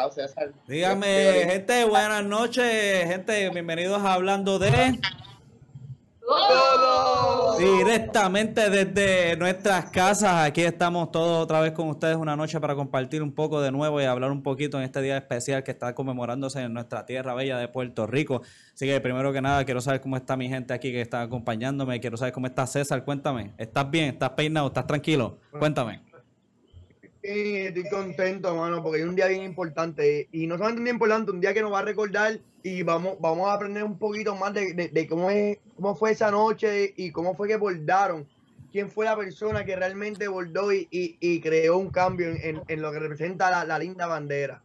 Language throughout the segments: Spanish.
encantado, César. Dígame, gente, buenas noches, gente, bienvenidos a Hablando de... Directamente desde nuestras casas, aquí estamos todos otra vez con ustedes una noche para compartir un poco de nuevo y hablar un poquito en este día especial que está conmemorándose en nuestra tierra bella de Puerto Rico. Así que primero que nada quiero saber cómo está mi gente aquí que está acompañándome, quiero saber cómo está César, cuéntame, ¿estás bien? ¿Estás peinado? ¿Estás tranquilo? Cuéntame. Sí, estoy contento, mano, porque es un día bien importante. Y no solamente un día importante, un día que nos va a recordar y vamos, vamos a aprender un poquito más de, cómo, es, cómo fue esa noche y cómo fue que bordaron. Quién fue la persona que realmente bordó y, y, creó un cambio en, en, lo que representa la, linda bandera.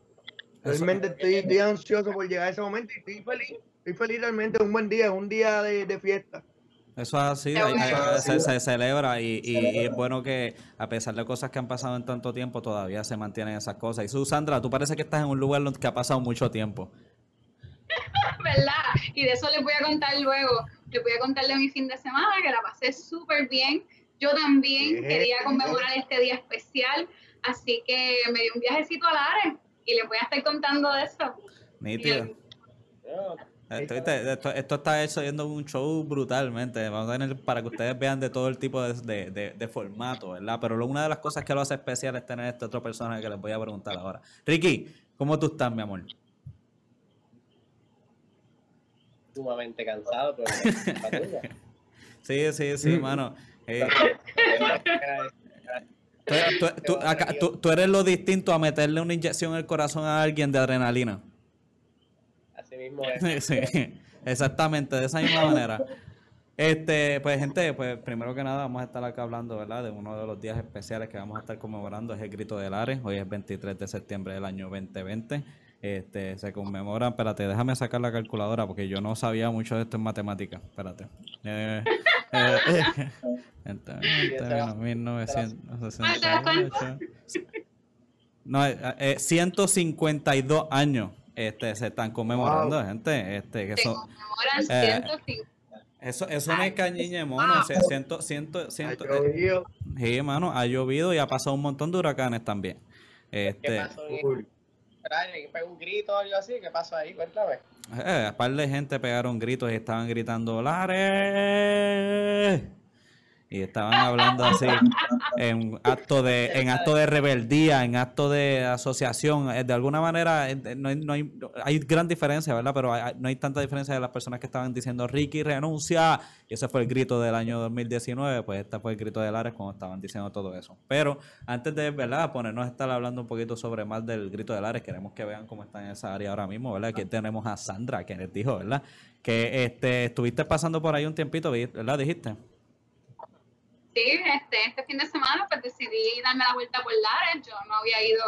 Realmente estoy, ansioso por llegar a ese momento y estoy feliz. Estoy feliz realmente, es un buen día, es un día de, de fiesta. Eso es así, se, celebra y, es bueno que a pesar de cosas que han pasado en tanto tiempo, todavía se mantienen esas cosas. Y su Sandra, tú parece que estás en un lugar donde que ha pasado mucho tiempo. ¿Verdad? Y de eso les voy a contar luego. Les voy a contar de mi fin de semana, que la pasé súper bien. Yo también quería conmemorar este día especial, así que me di un viajecito a Lares y les voy a estar contando de eso. Nítido. Esto, esto, esto, está yendo un show brutalmente. Vamos a tener para que ustedes vean de todo el tipo de, de, de, formato, ¿verdad? Pero una de las cosas que lo hace especial es tener este otro personaje que les voy a preguntar ahora. Ricky, ¿cómo tú estás, mi amor? Sumamente cansado, pero Sí, sí, sí, mano. Eh, tú, tú eres lo distinto a meterle una inyección en el corazón a alguien de adrenalina. Sí, exactamente, de esa misma manera. Este, pues gente, pues primero que nada vamos a estar acá hablando, ¿verdad? De uno de los días especiales que vamos a estar conmemorando, es el Grito de Lares. Hoy es 23 de septiembre del año 2020. Este, se conmemoran, espérate, déjame sacar la calculadora porque yo no sabía mucho de esto en matemáticas. Espérate. Eh, eh, eh, 1968. No, eh, 152 eh, años este, se están conmemorando, gente. Este, que se conmemoran 150. Eh, eso, eso no es cañiña de mono. ciento, ciento, ciento, ha eh, sí, hermano, ha llovido y ha pasado un montón de huracanes también. Este, ¿Qué pasó? ¿Pegó un grito o algo así? ¿Qué pasó ahí? Cuéntame. Eh, un par de gente pegaron gritos y estaban gritando ¡Lares! Y estaban hablando así en acto de en acto de rebeldía, en acto de asociación. Eh, de alguna manera eh, no hay, no hay, hay gran diferencia, ¿verdad? Pero no hay tanta diferencia de las personas que estaban diciendo Ricky renuncia. Y ese fue el grito del año 2019. Pues este fue el grito de Lares cuando estaban diciendo todo eso. Pero antes de, ¿verdad? Ponernos a estar hablando un poquito sobre más del grito de Lares, queremos que vean cómo está en esa área ahora mismo, ¿verdad? Aquí tenemos a Sandra, que les dijo, ¿verdad? Que este, estuviste pasando por ahí un tiempito, ¿verdad? Dijiste. Sí, este, este fin de semana pues decidí darme la vuelta por Lares. Yo no había ido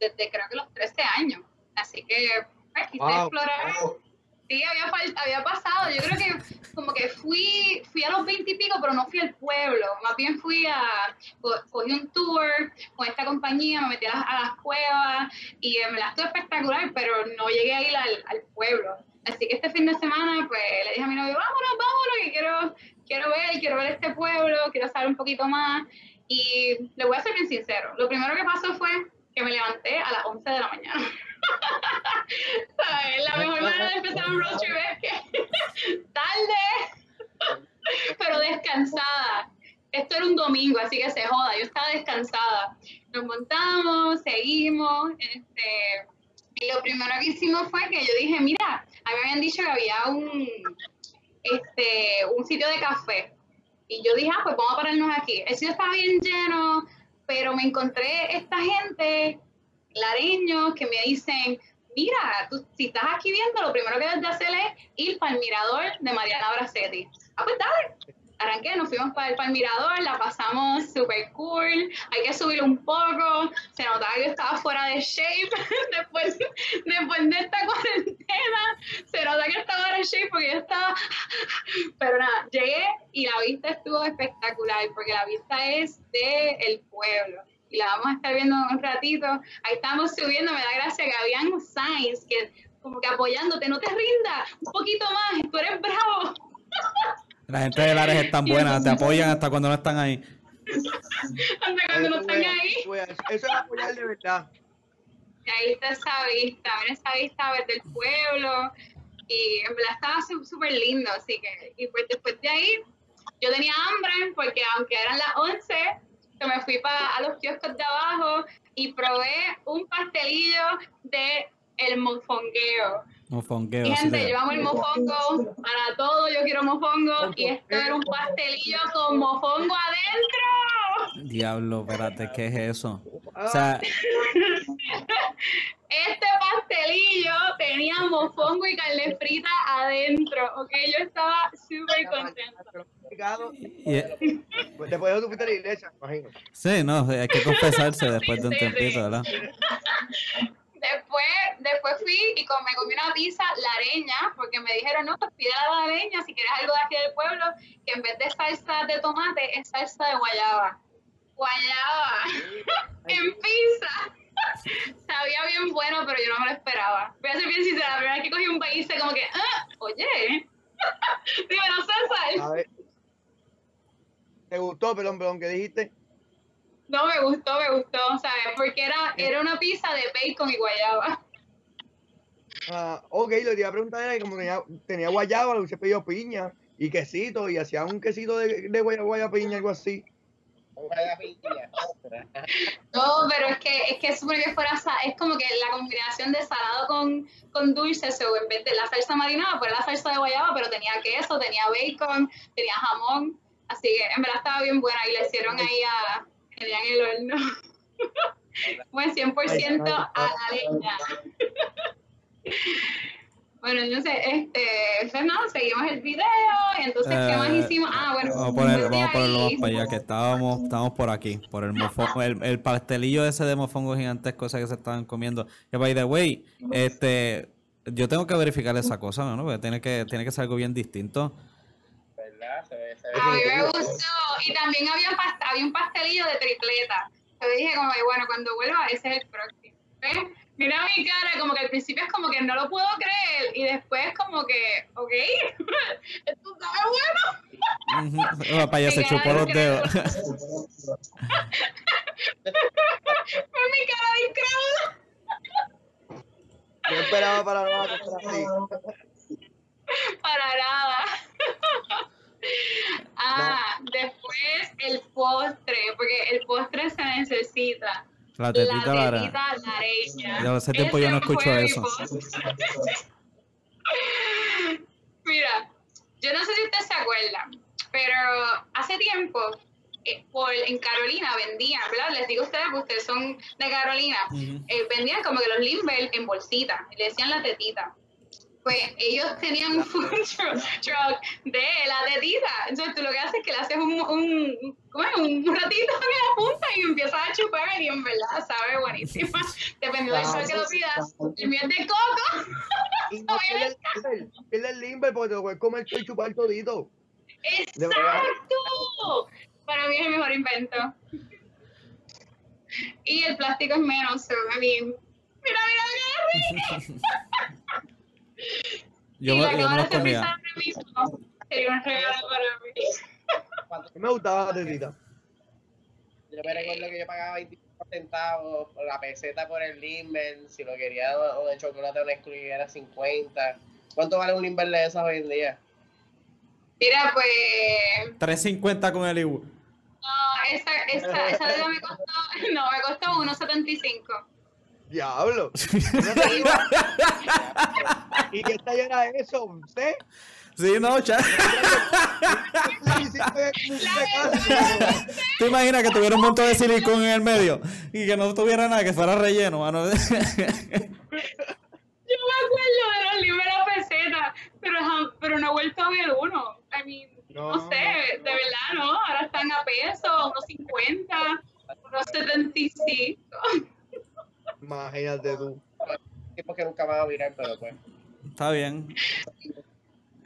desde creo que los 13 años. Así que pues, quise explorar. Sí, había, había pasado. Yo creo que como que fui, fui a los 20 y pico, pero no fui al pueblo. Más bien fui a, cogí un tour con esta compañía, me metí a las, cuevas y me la estuve espectacular, pero no llegué a ir al, al pueblo. Así que este fin de semana, pues le dije a mi novio, vámonos, vámonos, que quiero quiero ver, quiero ver este pueblo, quiero saber un poquito más. Y le voy a ser bien sincero, lo primero que pasó fue que me levanté a las 11 de la mañana. La mejor manera de empezar un road trip es que tarde, pero descansada. Esto era un domingo, así que se joda, yo estaba descansada. Nos montamos, seguimos, este, y lo primero que hicimos fue que yo dije, mira, a mí me habían dicho que había un, este, un sitio de café. Y yo dije, ah, pues vamos a pararnos aquí. El sitio estaba bien lleno, pero me encontré esta gente, lareños, que me dicen, mira, tú, si estás aquí viendo, lo primero que debes de hacer es ir para el mirador de Mariana Bracetti. Ah, pues dale arranqué, nos fuimos para el, mirador, la pasamos súper cool, hay que subir un poco, se notaba que estaba fuera de shape. Después, después de esta cuarentena, se notaba que estaba fuera de shape porque yo estaba, pero nada, llegué y la vista estuvo espectacular porque la vista es del el pueblo. Y la vamos a estar viendo un ratito, ahí estamos subiendo, me da gracia que habían signs que como que apoyándote, no te rindas, un poquito más, tú eres bravo. La gente de Lares es tan buena, te apoyan hasta cuando no están ahí. hasta cuando no están ahí. Eso es apoyar de verdad. Y ahí está esa vista, mira esa vista desde el pueblo. Y en verdad estaba súper lindo, así que, y pues después de ahí, yo tenía hambre porque aunque eran las 11, que me fui para a los kioscos de abajo y probé un pastelillo de el mofongueo. Mofongueo. Gente, yo amo el mofongo, para todo yo quiero mofongo, y esto era un pastelillo con mofongo adentro. Diablo, espérate, ¿qué es eso? O sea, Este pastelillo tenía mofongo y carne frita adentro, ok, yo estaba súper contenta. después de tu fuiste a la iglesia, me imagino. sí, no, hay que confesarse después de un tiempito, ¿verdad? Después, después fui y me comí una pizza lareña, porque me dijeron, no, pues pide la lareña si quieres algo de aquí del pueblo, que en vez de salsa de tomate es salsa de guayaba. Guayaba, en pizza. Sabía bien bueno, pero yo no me lo esperaba. Voy a ser bien sincera, la primera vez que cogí un país, como que, ah, oye, César. A ver. ¿Te gustó, perdón, perdón, qué dijiste? No, me gustó, me gustó, ¿sabes? Porque era, era una pizza de bacon y guayaba. Ah, ok, lo que iba a preguntar era que como tenía, tenía guayaba, le hubiese pedido piña y quesito y hacía un quesito de, de guayaba, guayaba piña, algo así. No, pero es que es que supone que fuera es como que la combinación de salado con, con dulce, o en vez de la salsa marinada, pues era la salsa de guayaba, pero tenía queso, tenía bacon, tenía jamón, así que en verdad estaba bien buena y la hicieron ahí a tenía en el horno. Bueno, 100% a la leña. Bueno, sé, este, no, seguimos el video, y entonces, ¿qué más Eh, hicimos? Ah, bueno, Vamos a poner, vamos a ponerlo más ahí- para allá, que estábamos, estábamos por aquí, por el mofongo, el, el pastelillo ese de mofongo gigantesco ese que se estaban comiendo. Que by the way, este, yo tengo que verificar esa cosa, ¿no? Porque tiene que, tiene que ser algo bien distinto. Se ve, se ve A mí me gustó. Y también había, past- había un pastelillo de tripleta. Yo dije como que, bueno, cuando vuelva, ese es el próximo. ¿Ves? Mira mi cara, como que al principio es como que no lo puedo creer. Y después como que, ok, esto sabe bueno. Para allá se Me chupó los dedos. Fue mi cara de incrédulo. Yo esperaba para nada. Para nada. Ah, después el postre, porque el postre se necesita. La tetita la Lara. tetita lareña. Ya hace tiempo yo no escucho eso. Mira, yo no sé si ustedes se acuerdan, pero hace tiempo eh, por, en Carolina vendían, ¿verdad? Les digo a ustedes que ustedes son de Carolina, eh, vendían como que los Limber en bolsita, y le decían la tetita. Pues ellos tenían un truck de la tetita. Entonces tú lo que haces es que le haces un, un, un ratito en la punta y empiezas a chupar y en verdad sabe buenísima. Dependiendo del sol que lo pidas. El es de coco. Y no el el limber porque te lo puedes comer y chupar todito. De. ¡Exacto! Para mí es el mejor invento. Y el plástico es menos, so, I mean, mira, mira, mira. Yo, y me- la yo me cámara los se comía. ahora mismo. Sería un regalo para mí. A mí me gustaba la tetita. Yo me recuerdo que yo pagaba 25 centavos por la peseta por el limber. Si lo quería o de chocolate o excluir era 50. ¿Cuánto vale un limber de esas hoy en día? Mira, pues. 3.50 con el Ibu. No, esa, esa, esa de me costó. No, me costó 1.75. Diablo. ¿Y qué talla era eso? ¿Usted? Sí, no, cha. ¿Te imaginas que tuviera un montón de silicón en el medio y que no tuviera nada, que fuera relleno, mano? Yo me acuerdo de los libros de la peseta, pero, pero no he vuelto a ver uno. I mean, no, No. sé, de verdad, ¿no? Ahora están a peso, unos 50, unos 75. Imagínate tú. Tipos que nunca van a virar, pero pues. Está bien.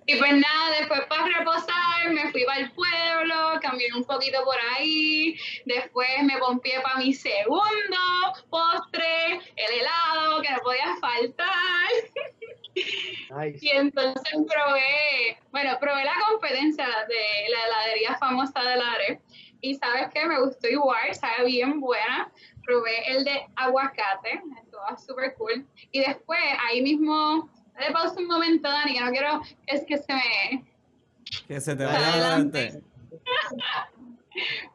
Y pues nada, después para reposar me fui para el pueblo, caminé un poquito por ahí, después me pompié para mi segundo postre, el helado, que no podía faltar. Nice. Y entonces probé, bueno, probé la competencia de la heladería famosa de Lares. Y sabes qué, me gustó igual, sabe bien buena. Probé el de aguacate, estaba súper cool. Y después, ahí mismo, dale pausa un momento, Dani, que no quiero es que se me... Que se te vaya adelante.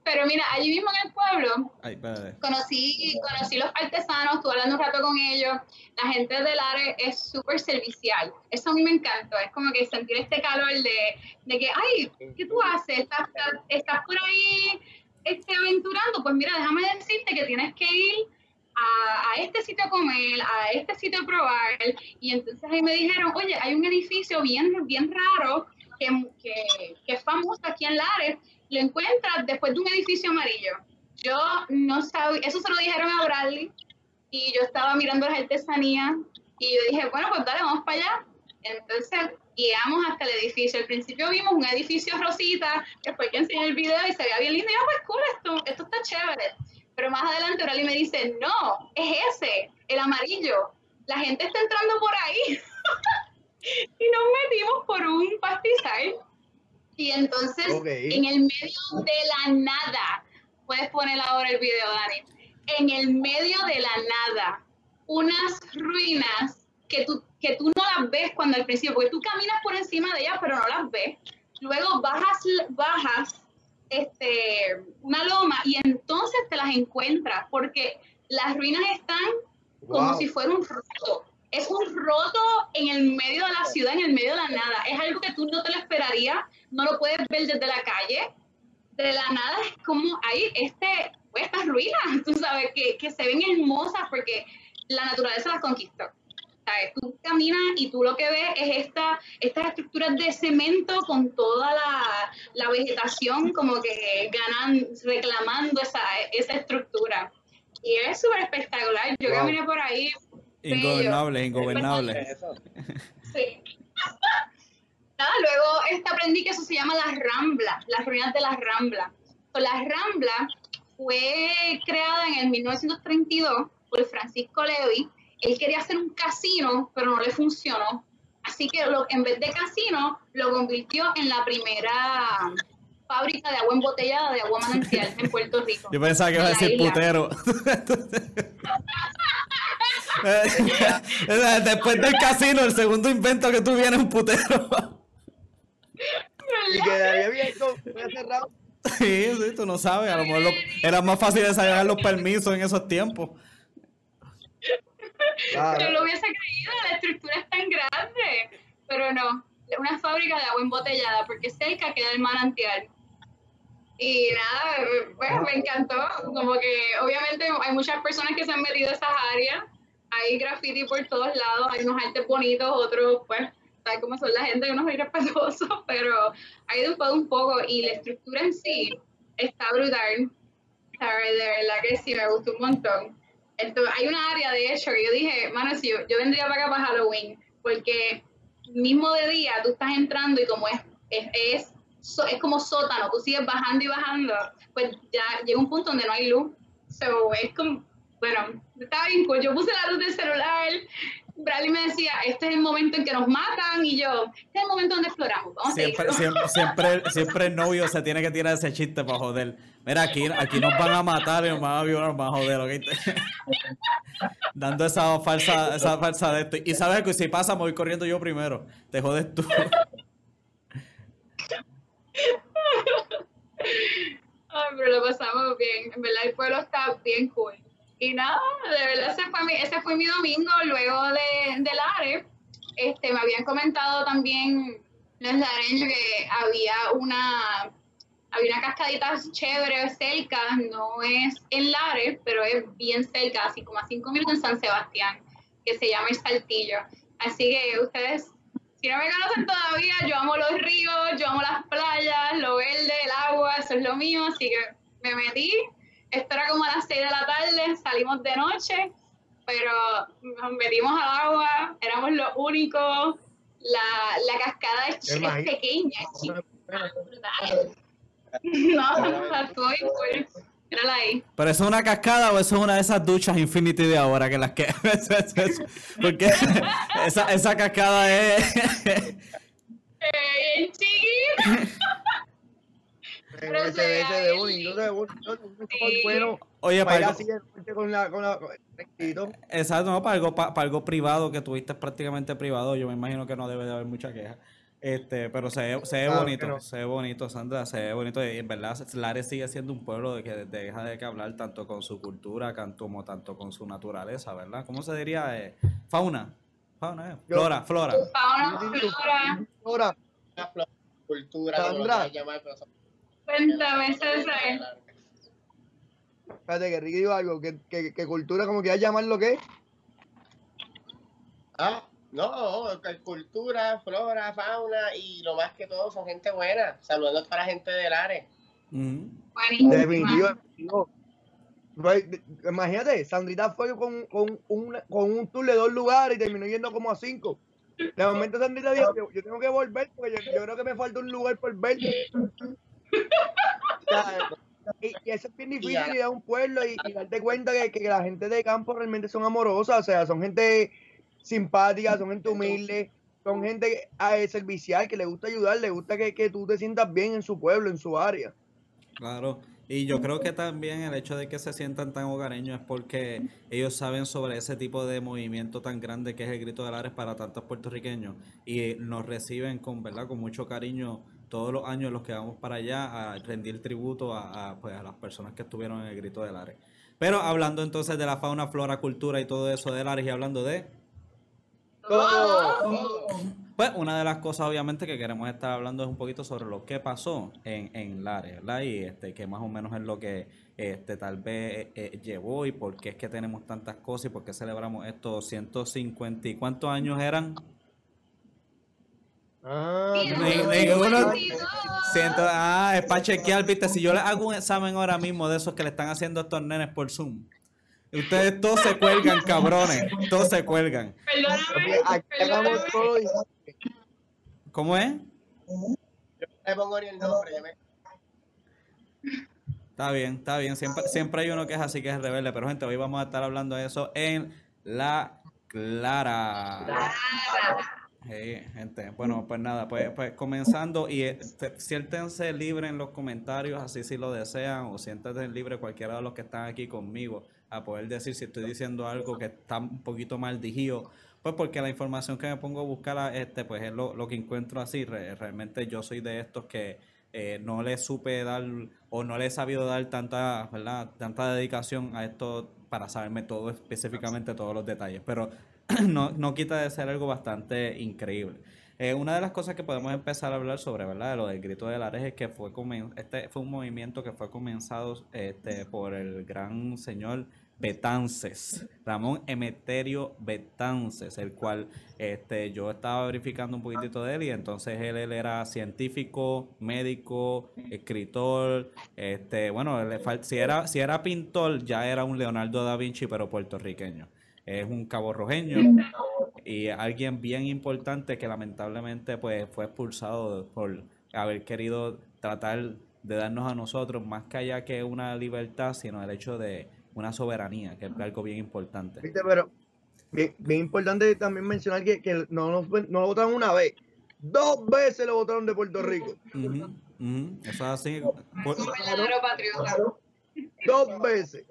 Pero mira, allí mismo en el pueblo, Ay, conocí, conocí los artesanos, estuve hablando un rato con ellos. La gente del área es súper servicial. Eso a mí me encantó. Es como que sentir este calor de, de que, ay, ¿qué tú haces? ¿Estás, estás, estás por ahí este, aventurando? Pues mira, déjame decirte que tienes que ir a, a este sitio a comer, a este sitio a probar. Y entonces ahí me dijeron, oye, hay un edificio bien, bien raro que, que, que es famoso aquí en Lares. Lo encuentras después de un edificio amarillo. Yo no sabía, eso se lo dijeron a Bradley y yo estaba mirando las artesanías y yo dije, bueno, pues dale, vamos para allá. Entonces guiamos hasta el edificio. Al principio vimos un edificio rosita, fue que enseñé el video y se veía bien lindo. Y yo, pues cool, esto, esto está chévere. Pero más adelante Bradley me dice, no, es ese, el amarillo. La gente está entrando por ahí. y nos metimos por un pastizal. Y entonces, en el medio de la nada, puedes poner ahora el video, Dani. En el medio de la nada, unas ruinas que tú, que tú no las ves cuando al principio, porque tú caminas por encima de ellas, pero no las ves. Luego bajas, bajas este, una loma y entonces te las encuentras, porque las ruinas están como Wow. si fuera un roto. Es un roto en el medio de la ciudad, en el medio de la nada. Es algo que tú no te lo esperarías, no lo puedes ver desde la calle. De la nada es como hay este, estas ruinas, tú sabes, que, que se ven hermosas porque la naturaleza las conquistó. ¿Sabes? Tú caminas y tú lo que ves es esta, estas estructuras de cemento con toda la, la vegetación como que ganan, reclamando esa, esa estructura. Y es súper espectacular. Yo Wow. caminé por ahí Ingobernable, ingobernable. Eso. Sí. Nada, luego este, aprendí que eso se llama las Ramblas, las ruinas de las Ramblas. Pues la Rambla fue creada en el 1932 por Francisco Levy. Él quería hacer un casino, pero no le funcionó. Así que lo- en vez de casino, lo convirtió en la primera fábrica de agua embotellada de agua manantial en Puerto Rico. Yo pensaba que iba a decir isla. putero. Después del casino, el segundo invento que tú vienes es un putero. Y quedaría bien con cerrado. Sí, sí, tú no sabes. A lo mejor lo- era más fácil de sacar los permisos en esos tiempos. Claro. Yo lo hubiese creído, la estructura es tan grande, pero no, una fábrica de agua embotellada, porque cerca queda el manantial. Y nada, bueno, me encantó, como que obviamente hay muchas personas que se han metido a esas áreas, hay graffiti por todos lados, hay unos artes bonitos, otros pues, sabes cómo son la gente, unos irrespetuosos, pero hay de todo un poco, y la estructura en sí está brutal, ¿sabes? de verdad que sí, me gustó un montón. Entonces, hay una área, de hecho, que yo dije, mano, si yo, yo vendría para acá para Halloween, porque mismo de día tú estás entrando y como es, es, es, so- es como sótano, tú sigues bajando y bajando, pues ya llega un punto donde no hay luz. So, es como, bueno, estaba bien cool. Yo puse la luz del celular, Bradley me decía, este es el momento en que nos matan, y yo, este es el momento donde exploramos, vamos a Siempre, seguirlo. siempre, siempre, siempre el novio se tiene que tirar ese chiste para joder. Mira, aquí, aquí nos van a matar y nos van a violar, nos van a joder, ¿ok? Dando esa falsa, esa falsa de esto. Y sabes que si pasa, me voy corriendo yo primero. Te jodes tú. Ay, pero lo pasamos bien. En verdad, el pueblo está bien cool. Y nada, de verdad, ese fue mi, ese fue mi domingo. Luego de, de Lares, este, me habían comentado también los lareños que había una, había una cascadita chévere cerca. No es en Lares, pero es bien cerca, así como a cinco minutos en San Sebastián, que se llama El Saltillo. Así que ustedes si no me conocen todavía, yo amo los ríos, yo amo las playas, lo verde, el agua, eso es lo mío, así que me metí. Esto era como a las 6 de la tarde, salimos de noche, pero nos metimos al agua, éramos los únicos. La, la cascada es, pequeña, es brutal. No, no, estuvo cool. ¿Pero eso es una cascada o eso es una de esas duchas Infinity de ahora que las que... Porque esa, esa cascada es... Eh, bien chiquita. De de bueno. Oye, para algo, con la, con la, con el vestido. exacto, no, para algo, pa- para algo privado que tuviste prácticamente privado, yo me imagino que no debe de haber mucha queja. Este, pero se ve, se ve Claro bonito, no. se ve bonito, Sandra, se ve bonito. Y en verdad, Lares sigue siendo un pueblo de que deja de que hablar tanto con su cultura como tanto con su naturaleza, ¿verdad? ¿Cómo se diría? Eh, fauna. Fauna, eh. Yo- Flora, flora. Fauna, flora. Ahora, Una flor- cultura, Sandra. llamar, pero Cuéntame, César. espérate que Ricky dijo algo, que, que, que cultura, como quieras llamarlo, ¿qué? Ah, no, cultura, flora, fauna y lo más que todo son gente buena. Saludando a toda la gente del área. Ujú. Buenísima. Definitivo. definitivo. De- Imagínate, Sandrita fue con, con, un, con un tour de dos lugares y terminó yendo como a cinco. De momento Sandrita dijo, yo, yo tengo que volver porque yo, yo creo que me falta un lugar por ver. Y, y eso es bien difícil ir a un pueblo y, y darte cuenta que, que la gente de campo realmente son amorosas, o sea, son gente simpática, son gente humilde, son gente eh, servicial que le gusta ayudar, le gusta que, que tú te sientas bien en su pueblo, en su área. Claro, y yo creo que también el hecho de que se sientan tan hogareños es porque ellos saben sobre ese tipo de movimiento tan grande que es el Grito de Lares para tantos puertorriqueños y nos reciben con, ¿verdad? con mucho cariño todos los años los que vamos para allá a rendir tributo a, a, pues, a las personas que estuvieron en el Grito de Lares. Pero hablando entonces de la fauna, flora, cultura y todo eso de Lares y hablando de... Todo. Pues una de las cosas obviamente que queremos estar hablando es un poquito sobre lo que pasó en, en Lares, ¿verdad? Y este, que más o menos es lo que este, tal vez eh, llevó y por qué es que tenemos tantas cosas y por qué celebramos estos 150 y cuántos años eran. Ah, Bien, Ni- ninguno- 22. Ciento- ah, es para chequear, viste, si yo les hago un examen ahora mismo de esos que le están haciendo a estos nenes por Zoom, ustedes todos se cuelgan, cabrones, todos se cuelgan. Perdóname, aquí hagamos perdóname. todo y ¿Cómo es? Yo le pongo ni el nombre, me Está bien, está bien. Siempre, siempre hay uno que es así que es rebelde. Pero gente, hoy vamos a estar hablando de eso en La Clara. Hey, gente. Bueno, pues nada, pues, pues comenzando y eh, te- siéntense libre en los comentarios, así si lo desean, o siéntense libre cualquiera de los que están aquí conmigo a poder decir si estoy diciendo algo que está un poquito mal digido. Pues porque la información que me pongo a buscar, a este, pues es lo, lo que encuentro así. Re- realmente yo soy de estos que eh, no le supe dar o no le he sabido dar tanta, ¿verdad? tanta dedicación a esto para saberme todo específicamente todos los detalles. Pero no, no quita de ser algo bastante increíble. Eh, una de las cosas que podemos empezar a hablar sobre, ¿verdad? De lo del grito de Lares es que fue este fue un movimiento que fue comenzado este, por el gran señor Betances, Ramón Emeterio Betances, el cual este, yo estaba verificando un poquitito de él y entonces él, él era científico, médico, escritor, este, bueno, si era, si era pintor ya era un Leonardo da Vinci pero puertorriqueño. Es un cabo rojeño y alguien bien importante que lamentablemente pues fue expulsado por haber querido tratar de darnos a nosotros más que allá que una libertad, sino el hecho de una soberanía, que es algo bien importante. ¿Viste? Pero bien, bien importante también mencionar que, que no, nos no lo votaron una vez, dos veces lo votaron de Puerto Rico. Eso es así. Por- Un verdadero patriota. Dos veces.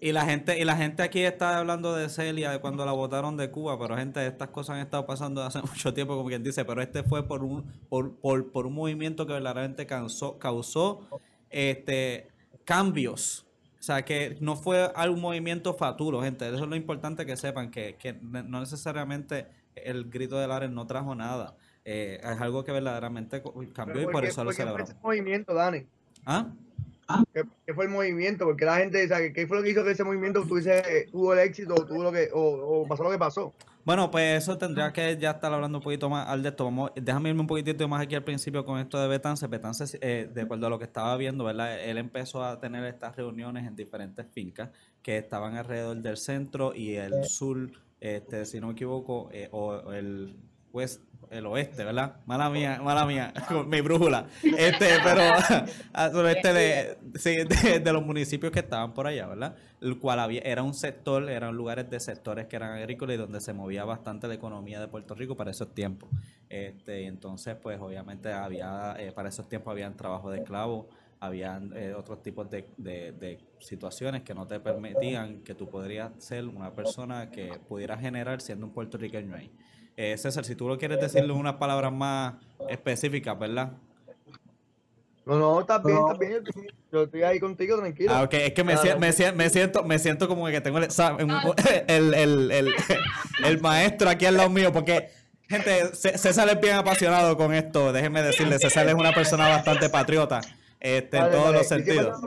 Y la gente, y la gente aquí está hablando de Celia de cuando la votaron de Cuba, pero gente, estas cosas han estado pasando hace mucho tiempo, como quien dice, pero este fue por un, por, por, por un movimiento que verdaderamente causó, causó este cambios. O sea, que no fue algún movimiento faturo, gente. Eso es lo importante que sepan, que, que no necesariamente el grito de Lares no trajo nada. Eh, es algo que verdaderamente cambió y por eso lo celebramos. ese movimiento, Dani? ¿Ah? ¿Qué, qué fue el movimiento? Porque la gente, ¿qué fue lo que hizo que ese movimiento tuviese, tuvo el éxito o, tuvo lo que, o, o pasó lo que pasó? Bueno, pues eso tendría que ya estar hablando un poquito más al de esto. Vamos, déjame irme un poquitito más aquí al principio con esto de Betance. Betance, eh, de acuerdo a lo que estaba viendo, ¿verdad? Él empezó a tener estas reuniones en diferentes fincas que estaban alrededor del centro y el sur, este, si no me equivoco, eh, o, o el west, el oeste, ¿verdad? Mala mía, mala mía, mi brújula. Este, pero al sureste de, sí, de, los municipios que estaban por allá, ¿verdad? El cual había, era un sector, eran lugares de sectores que eran agrícolas y donde se movía bastante la economía de Puerto Rico para esos tiempos. Este, entonces, pues obviamente había, eh, para esos tiempos habían trabajo de esclavos, habían eh, otros tipos de, de- de situaciones que no te permitían que tú podrías ser una persona que pudiera generar siendo un puertorriqueño ahí. Eh, César, si tú lo quieres decirle unas palabras más específicas, ¿verdad? No, no, está bien, está bien. Yo estoy ahí contigo, tranquilo. Ah, ok, es que me, Claro. me, me siento, me siento como que tengo el, examen- el, el, el, el maestro aquí al lado mío, porque, gente, César es bien apasionado con esto, déjenme decirle, César es una persona bastante patriota este, en todos los sentidos.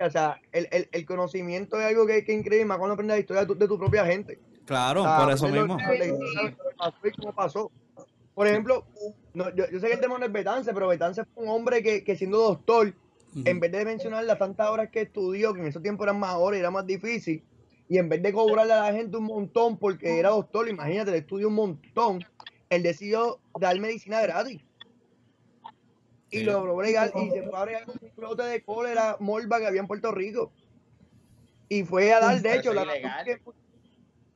O sea, el, el, el conocimiento es algo que, que es increíble, más cuando aprendes la historia de tu, de tu propia gente. Claro, Ah, por eso lo- mismo. lo cómo pasó. Por ejemplo, no, yo, yo sé que el tema no es Betance, pero Betance fue un hombre que, que siendo doctor, en vez de mencionar las tantas horas que estudió, que en esos tiempos eran más horas y era más difícil, y en vez de cobrarle a la gente un montón porque era doctor, imagínate, le estudió un montón, él decidió dar medicina gratis. Y Sí. logró bregar y se fue a bregar con un brote de cólera morba que había en Puerto Rico. Y fue a dar, de Pero hecho, la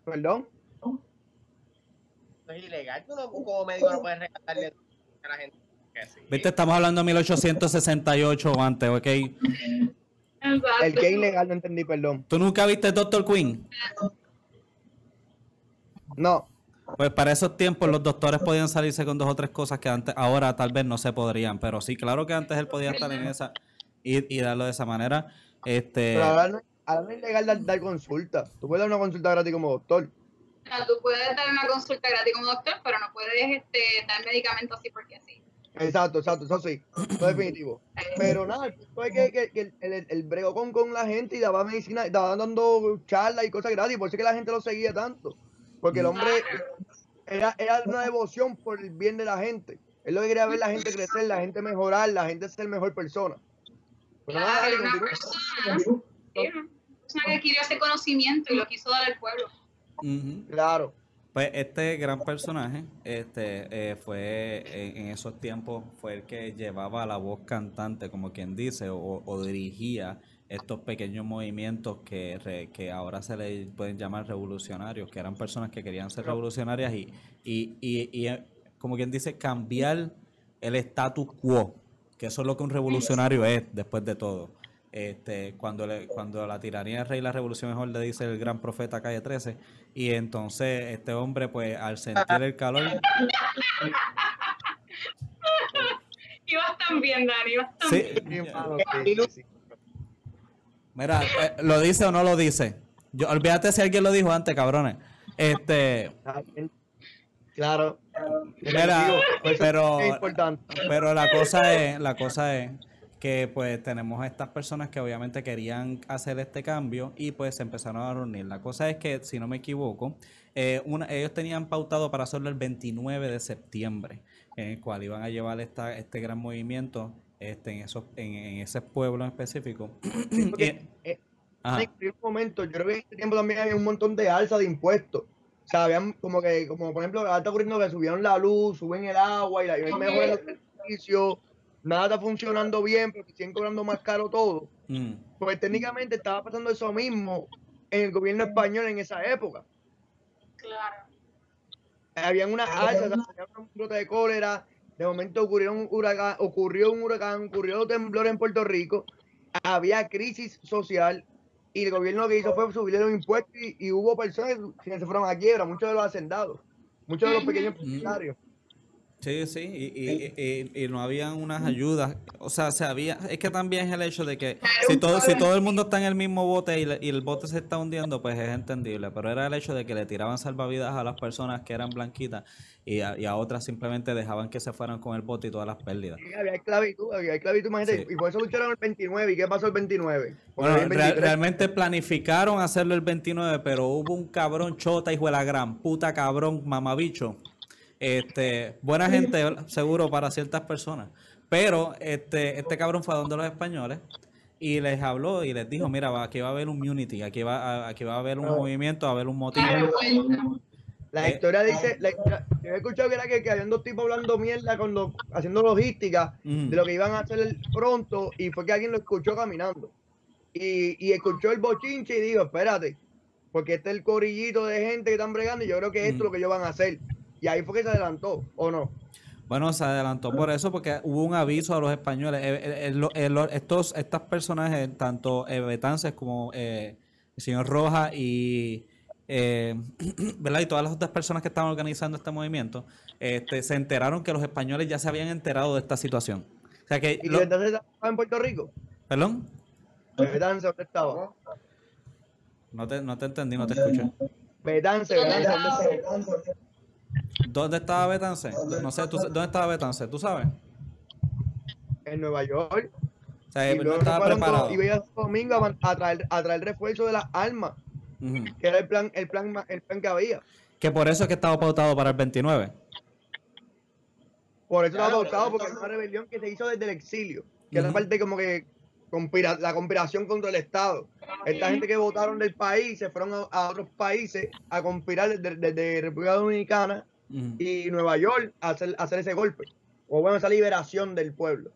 Perdón. Eso es ilegal. Tú no, como médico no puedes regalarle a la gente que sí. Viste, estamos hablando de 1868 o antes, ¿ok? El que es ilegal, no entendí, perdón. ¿Tú nunca viste Doctor Queen? No. Pues para esos tiempos los doctores podían salirse con dos o tres cosas que antes, ahora tal vez no se podrían, pero sí, claro que antes él podía estar en esa y, y darlo de esa manera. Este, Pero ahora no, ahora no es ilegal dar, dar consulta. Tú puedes dar una consulta gratis como doctor. O sea, tú puedes dar una consulta gratis como doctor, pero no puedes este, dar medicamentos así porque sí. Exacto, exacto, eso sí, eso es definitivo. Pero nada, el punto es que, que- que el, el, el bregó con, con la gente y daba medicina, daba dando charlas y cosas gratis, por eso es que la gente lo seguía tanto. Porque el hombre era, era una devoción por el bien de la gente. Él lo que quería ver la gente crecer, la gente mejorar, la gente ser mejor persona. Pero nada, dale, una continúa. Una persona que adquirió ese conocimiento y lo quiso dar al pueblo. Claro. Pues este gran personaje, este, eh, fue en, en esos tiempos fue el que llevaba la voz cantante, como quien dice, o, o dirigía estos pequeños movimientos que, re- que ahora se le pueden llamar revolucionarios, que eran personas que querían ser revolucionarias y, y, y, y, eh, como quien dice, cambiar el status quo, que eso es lo que un revolucionario es después de todo. Este, cuando, le, cuando la tiranía del rey y la revolución mejor le dice el gran profeta Calle 13, y entonces este hombre, pues al sentir el calor, Ibas tan bien, Dani, ibas tan sí, mira, eh, ¿lo dice o no lo dice? Yo, olvídate si alguien lo dijo antes, cabrones. Este, bien. Claro. Mira, pero-. Pero la cosa es, la cosa es que pues tenemos a estas personas que obviamente querían hacer este cambio y pues se empezaron a reunir. La cosa es que, si no me equivoco, eh, una- ellos tenían pautado para hacerlo el 29 de septiembre, en el cual iban a llevar esta, este gran movimiento este, en, esos, en, en ese pueblo en específico. Porque, Y- eh, ajá. En un momento, yo creo que en este tiempo también había un montón de alza de impuestos. O sea, habían como que, como por ejemplo, ahora está ocurriendo que subieron la luz, suben el agua y la y hay mejores los servicios, nada está funcionando bien, porque siguen cobrando más caro todo. Mm, Pues técnicamente estaba pasando eso mismo en el gobierno español en esa época. Claro. Habían una alza, o sea, había un brote de cólera, de momento ocurrió un huracán, ocurrió un huracán, ocurrió temblor en Puerto Rico, había crisis social y el gobierno lo que hizo fue subir los impuestos y, y hubo personas que se fueron a quiebra, muchos de los hacendados, muchos de los pequeños propietarios. Sí, sí, y, y, y- y no habían unas ayudas, o sea, se había, es que también es el hecho de que si todo, si todo el mundo está en el mismo bote y, le- y el bote se está hundiendo, pues es entendible, pero era el hecho de que le tiraban salvavidas a las personas que eran blanquitas y a, y a otras simplemente dejaban que se fueran con el bote y todas las pérdidas. Sí, había esclavitud, había esclavitud, imagínate, Sí. y por eso lucharon el 29, ¿y qué pasó el 29? Porque Bueno, había el real- 23. realmente planificaron hacerlo el 29, pero hubo un cabrón chota, hijo de la gran puta, cabrón, mamabicho. Este, buena gente, seguro, para ciertas personas. Pero este, este cabrón fue a donde los españoles y les habló y les dijo, mira, va- aquí va a haber un unity, aquí va, a- aquí va a haber un movimiento, va a haber un motivo. La Eh, historia dice, la historia- yo he escuchado que era que, que habían dos tipos hablando mierda cuando haciendo logística de lo que iban a hacer pronto y fue que alguien lo escuchó caminando y, y escuchó el bochinche y dijo, espérate, porque este es el corillito de gente que están bregando y yo creo que esto es lo que ellos van a hacer. Y ahí fue que se adelantó, ¿o no? Bueno, se adelantó por eso porque hubo un aviso a los españoles. Eh, eh, eh, estos, estas personajes, tanto Betances como eh, el señor Rojas y, eh, ¿verdad? y todas las otras personas que estaban organizando este movimiento, este, se enteraron que los españoles ya se habían enterado de esta situación. O sea que, ¿Y lo- entonces estaba en Puerto Rico? perdón, Betance, ¿dónde estaba? no te, no te entendí, no te escuché. Betance, ¿Dónde Betance, estaba? ¿Dónde estaba? ¿Dónde estaba Betance? No sé, ¿tú- ¿dónde estaba Betance? ¿Tú sabes? En Nueva York. O sea, y no estaba preparado. Y veía domingo a, a traer, a traer refuerzo de las armas, que era el plan, el plan, el plan que había. Que por eso es que estaba pautado para el 29. Por eso Claro, votado, pero porque es una rebelión que se hizo desde el exilio, que es la Ujú. parte como que conspira- la conspiración contra el Estado. Esta gente que votaron del país se fueron a, a otros países a conspirar desde, desde República Dominicana y Nueva York a hacer, a hacer ese golpe. O bueno, esa liberación del pueblo.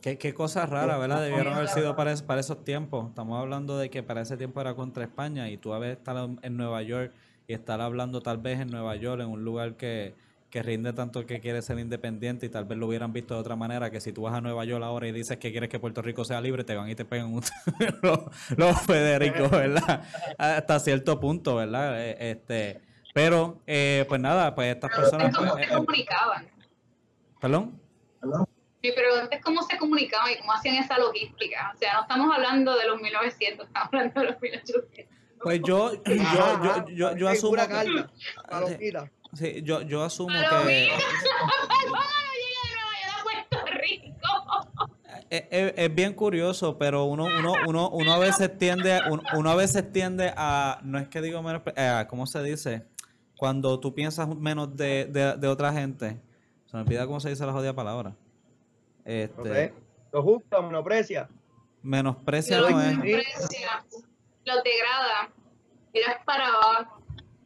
Qué, qué cosa rara, ¿verdad? Debieron haber sido para, es- para esos tiempos. Estamos hablando de que para ese tiempo era contra España y tú a veces estar en Nueva York y estar hablando tal vez en Nueva York, en un lugar que, que rinde tanto que quiere ser independiente y tal vez lo hubieran visto de otra manera, que si tú vas a Nueva York ahora y dices que quieres que Puerto Rico sea libre, te van y te pegan un... los, los Federicos, ¿verdad? Hasta cierto punto, ¿verdad? Eh, Este, pero, eh, pues nada, pues estas personas... ¿Cómo pues, se eh, comunicaban? ¿Perdón? Mi pregunta es cómo se comunicaban y cómo hacían esa logística. O sea, no estamos hablando de los 1900, estamos hablando de los 1800. Pues yo, yo, yo, yo, yo asumo que-. Sí, yo, yo asumo Pero que mira, ¿cómo no llega de Nueva York a Puerto Rico? es, es- es bien curioso, pero uno, uno, uno, uno a veces tiende, un- uno a veces tiende a, no es que digo menos, eh, ¿cómo se dice? Cuando tú piensas menos de, de, de otra gente, se me olvida cómo se dice la jodida palabra. No Este, sé. Lo justo, menosprecia. menosprecia Los no es. desprecia, los degrada, tiras para abajo.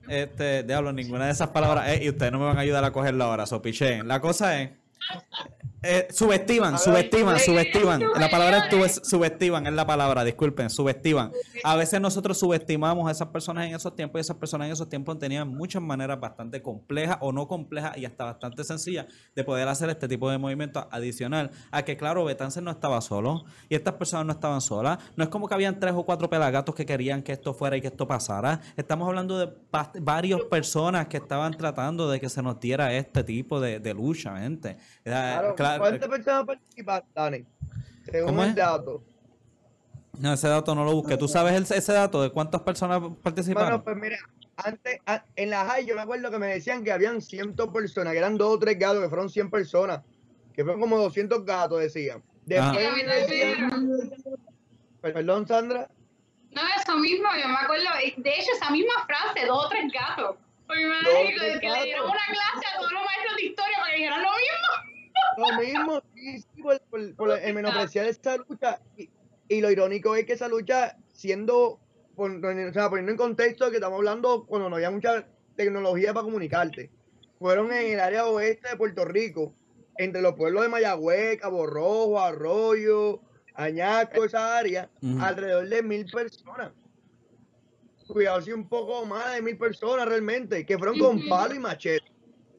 Este, diablo, ninguna de esas palabras, eh, y ustedes no me van a ayudar a cogerla ahora, sopichen. La cosa es, eh, subestiman, subestiman, subestiman. La palabra es subestiman, es la palabra, disculpen, subestiman. A veces nosotros subestimamos a esas personas en esos tiempos y esas personas en esos tiempos tenían muchas maneras bastante complejas o no complejas y hasta bastante sencillas de poder hacer este tipo de movimiento adicional a que, claro, Betances no estaba solo y estas personas no estaban solas. No es como que habían tres o cuatro pelagatos que querían que esto fuera y que esto pasara. Estamos hablando de varias personas que estaban tratando de que se nos diera este tipo de, de lucha, gente. Claro, Claro, ¿Cuántas personas participaron, Dani? Según ¿Cómo el es? dato. No, ese dato no lo busqué. ¿Tú sabes el- ese dato de cuántas personas participaron? Bueno, pues mira, antes, a- en la high yo me acuerdo que me decían que habían 100 personas, que eran dos o tres gatos, que fueron 100 personas, que fueron como 200 gatos, decían. Después Ah. me decían, perdón, Sandra, No, eso mismo, yo me acuerdo, de hecho, esa misma frase, dos o tres gatos. Dos o que, le dieron una clase a todos los maestros de historia para que dijeran lo mismo. Lo mismo, sí, sí, por, por- por el menospreciar esa lucha. Y, y lo irónico es que esa lucha, siendo, o sea, poniendo en contexto que estamos hablando cuando no había mucha tecnología para comunicarte, fueron en el área oeste de Puerto Rico, entre los pueblos de Mayagüez, Cabo Rojo, Arroyo, Añasco, esa área, alrededor de mil personas. Cuidado, si un poco más de mil personas realmente, que fueron con palo y machete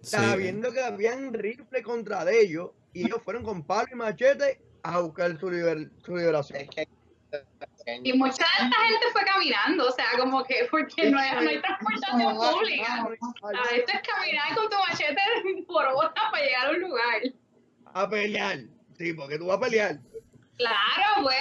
Sí. sabiendo que habían rifle contra de ellos y ellos fueron con palo y machete a buscar su, liber- su liberación. Es que Y mucha de esta gente fue caminando, o sea, como que porque no hay, no hay transportación pública. Ah, esto es caminar con tu machete por horas para llegar a un lugar. A pelear. Sí, porque tú vas a pelear. Claro, pues,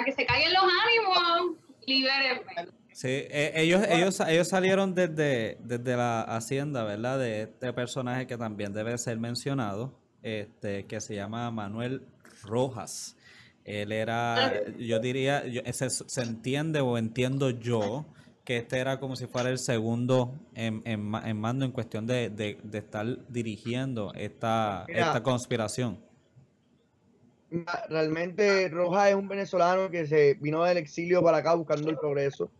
a que se caigan los ánimos, libérenme. Sí, eh, ellos, ellos, ellos salieron desde, desde la hacienda, ¿verdad? De este personaje que también debe ser mencionado, este, que se llama Manuel Rojas. Él era, yo diría, yo- se, se entiende o entiendo yo que este era como si fuera el segundo en, en, ma- en mando en cuestión de, de- de estar dirigiendo esta, Mira. esta conspiración. Realmente Rojas es un venezolano que se vino del exilio para acá buscando el progreso,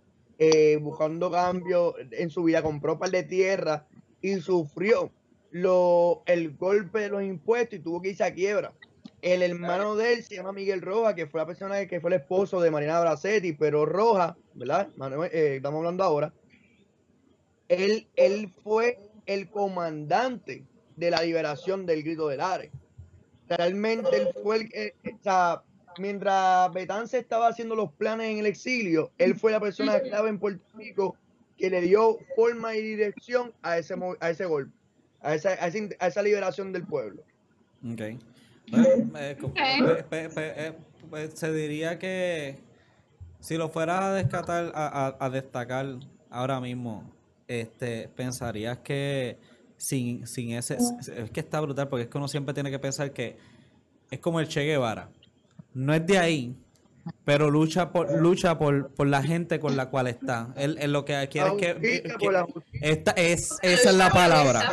eh, buscando cambio en su vida, compró un par de tierra y sufrió lo, el golpe de los impuestos y tuvo que irse a quiebra. El hermano de él se llama Miguel Rojas, que fue la persona que fue el esposo de Marina Bracetti, pero Rojas, ¿verdad? Manuel, eh, estamos hablando ahora. Él, él fue el comandante de la liberación del grito del Ares. Realmente él fue el que, o sea, mientras Betance estaba haciendo los planes en el exilio, él fue la persona clave en Puerto Rico que le dio forma y dirección a ese, a ese golpe, a esa, a esa, a esa liberación del pueblo. Ok. Eh, pe- pe- pe- eh, pues se diría que si lo fueras a descatar, a, a- a destacar ahora mismo, este, pensarías que sin, sin ese, es que está brutal, porque es que uno siempre tiene que pensar que es como el Che Guevara. No es de ahí, pero lucha por, lucha por, por la gente con la cual está. Él, él lo que quiere es que, esta es, esa es la palabra.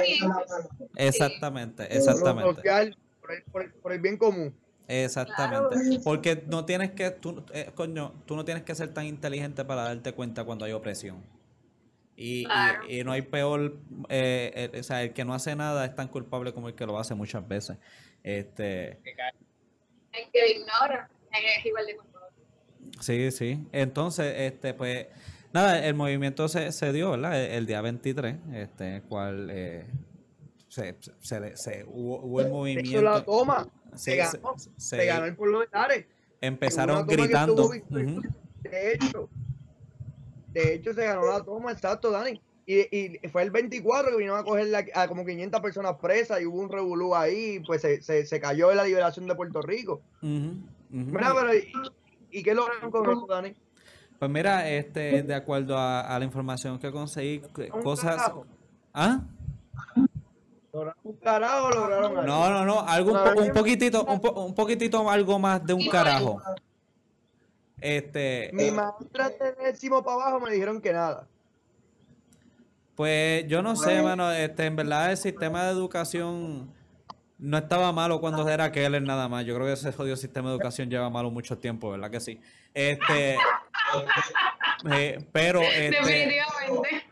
Exactamente, exactamente. por el, por el- por el bien común. Exactamente. Porque no tienes que, tú, eh, coño, tú no tienes que ser tan inteligente para darte cuenta cuando hay opresión. Y, y- Claro. y no hay peor, eh, eh, o sea, el que no hace nada es tan culpable como el que lo hace muchas veces. Este. El que ignora es igual de culpable. sí, sí. Entonces, este, pues, nada, el movimiento se, se dio, ¿verdad? El, el día 23, este, el cual eh, se, se, le- se- hubo, hubo el la movimiento. Sí, toma. se se- ganó. se- Se ganó el pueblo de Ares. empezaron gritando. estuvo victoriosa. Ujú. De hecho, de hecho se ganó la toma, exacto, Dani. Y, y fue el 24 que vinieron a coger la- a como 500 personas presas y hubo un revolú ahí, pues se, se, se cayó la liberación de Puerto Rico. Mira, pero ¿y, y qué lograron con eso, Dani? Pues mira, este, de acuerdo a, a la información que conseguí, cosas. carajo. ¿Ah? ¿Lograron un carajo o lograron algo? No, no, no, algo un, po- un poquitito, un, po- un poquitito algo más de un carajo. Este, Mi maestra de décimo para abajo me dijeron que nada. Pues yo no sé, mano, este, en verdad el sistema de educación no estaba malo cuando era Keller nada más. Yo creo que ese jodido sistema de educación lleva malo mucho tiempo, ¿verdad que sí? Este, eh, pero este.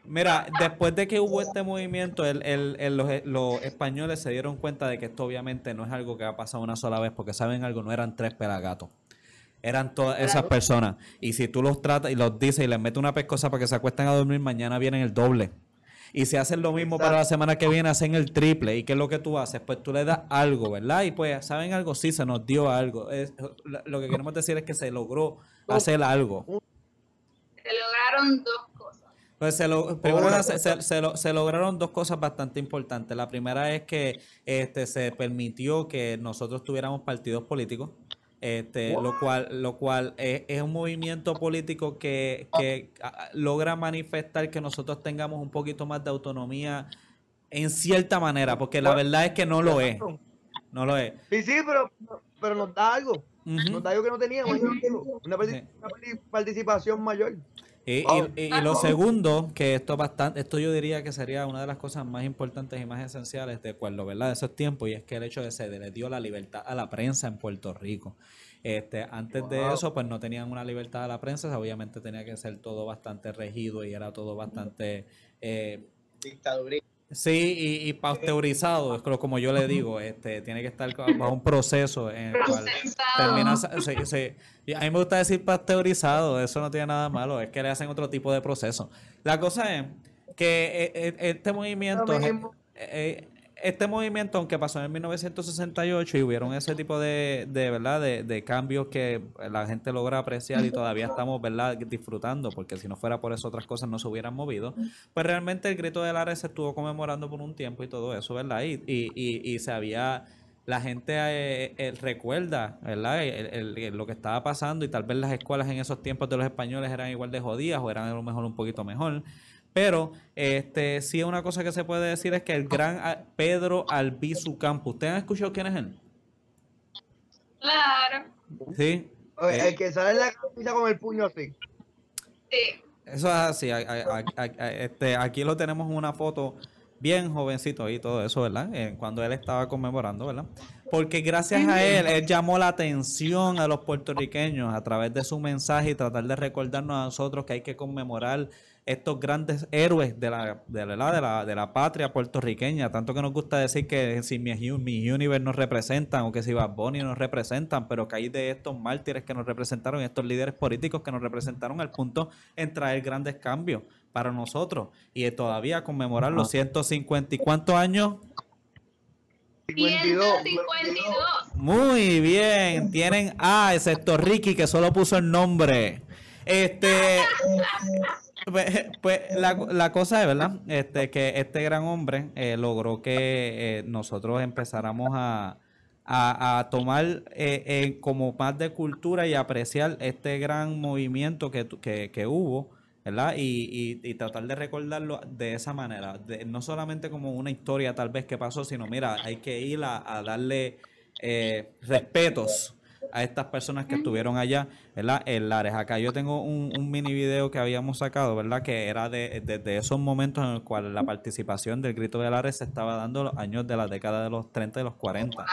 Mira, después de que hubo este movimiento, el- el- el- los, los españoles se dieron cuenta de que esto obviamente no es algo que ha pasado una sola vez, porque saben algo, no eran tres pelagatos. Eran todas esas personas. Y si tú los tratas y los dices y les metes una pescosa para que se acuesten a dormir, mañana vienen el doble. Y si hacen lo mismo para la semana que viene, hacen el triple. ¿Y qué es lo que tú haces? Pues tú le das algo, ¿verdad? Y pues, ¿saben algo? Sí, se nos dio algo. Es- lo- que queremos decir es que se logró hacer algo. Se lograron dos cosas. Pues se, lo- primero una se, se- se lo- se lograron dos cosas bastante importantes. La primera es que este, se permitió que nosotros tuviéramos partidos políticos, este, lo cual, lo cual es, es un movimiento político que, que logra manifestar que nosotros tengamos un poquito más de autonomía en cierta manera, porque la verdad es que no lo es. No lo es. Sí, sí, pero, pero nos da algo. Nos da algo que no teníamos. Una, participación mayor. Y, y- y lo segundo, que esto bastante, esto yo diría que sería una de las cosas más importantes y más esenciales de acuerdo, ¿verdad? De esos tiempos, y es que el hecho de se le dio la libertad a la prensa en Puerto Rico. Este, antes de eso, pues no tenían una libertad a la prensa, obviamente tenía que ser todo bastante regido y era todo bastante eh, Dictadurista. Sí, y, y pasteurizado, es como- yo le digo, este, tiene que estar bajo un proceso en el cual termina, se- y a mí me gusta decir pasteurizado, eso no tiene nada malo, es que le hacen otro tipo de proceso. La cosa es que eh, eh, este movimiento, mismo. eh, este movimiento, aunque pasó en 1968 y hubieron ese tipo de, de verdad, de, de cambios que la gente logra apreciar y todavía estamos, verdad, disfrutando, porque si no fuera por eso otras cosas no se hubieran movido, pues realmente el grito del Ares se estuvo conmemorando por un tiempo y todo eso, ¿verdad? Y, y, y, se había, la gente eh, eh, recuerda, ¿verdad? Lo que estaba pasando y tal vez las escuelas en esos tiempos de los españoles eran igual de jodidas o eran a lo mejor un poquito mejor. Pero este sí una cosa que se puede decir es que el gran Pedro Albizu Campos, ¿ustedes han escuchado quién es él? Claro. Sí. Oye, Eh. El que sale en la camisa con el puño así. Sí. Eso es así. a- a- a- a- este, aquí lo tenemos en una foto bien jovencito y todo eso, ¿verdad? Eh, cuando él estaba conmemorando, ¿verdad? Porque gracias a él, él llamó la atención a los puertorriqueños a través de su mensaje y tratar de recordarnos a nosotros que hay que conmemorar estos grandes héroes de la, de la, de la, de la patria puertorriqueña. Tanto que nos gusta decir que si mi, mi Universe nos representan o que si Bad Bunny nos representan, pero que hay de estos mártires que nos representaron, estos líderes políticos que nos representaron al punto en traer grandes cambios para nosotros y todavía conmemorar los 150 y cuántos años 52. 152. Muy bien, tienen A, excepto Ricky, que solo puso el nombre. Este, pues, pues, la, la cosa es, ¿verdad? Este, que este gran hombre eh, logró que eh, nosotros empezáramos a, a, tomar eh, eh, como más de cultura y apreciar este gran movimiento que, que, que hubo, ¿verdad? Y, y, y tratar de recordarlo de esa manera, no solamente como una historia tal vez que pasó, sino mira, hay que ir a, darle eh, respetos a estas personas que estuvieron allá, ¿verdad? En Lares. Acá yo tengo un, un mini video que habíamos sacado, ¿verdad? Que era de, de- de esos momentos en los cuales la participación del Grito de Lares se estaba dando los años de la década de los 30 y los 40.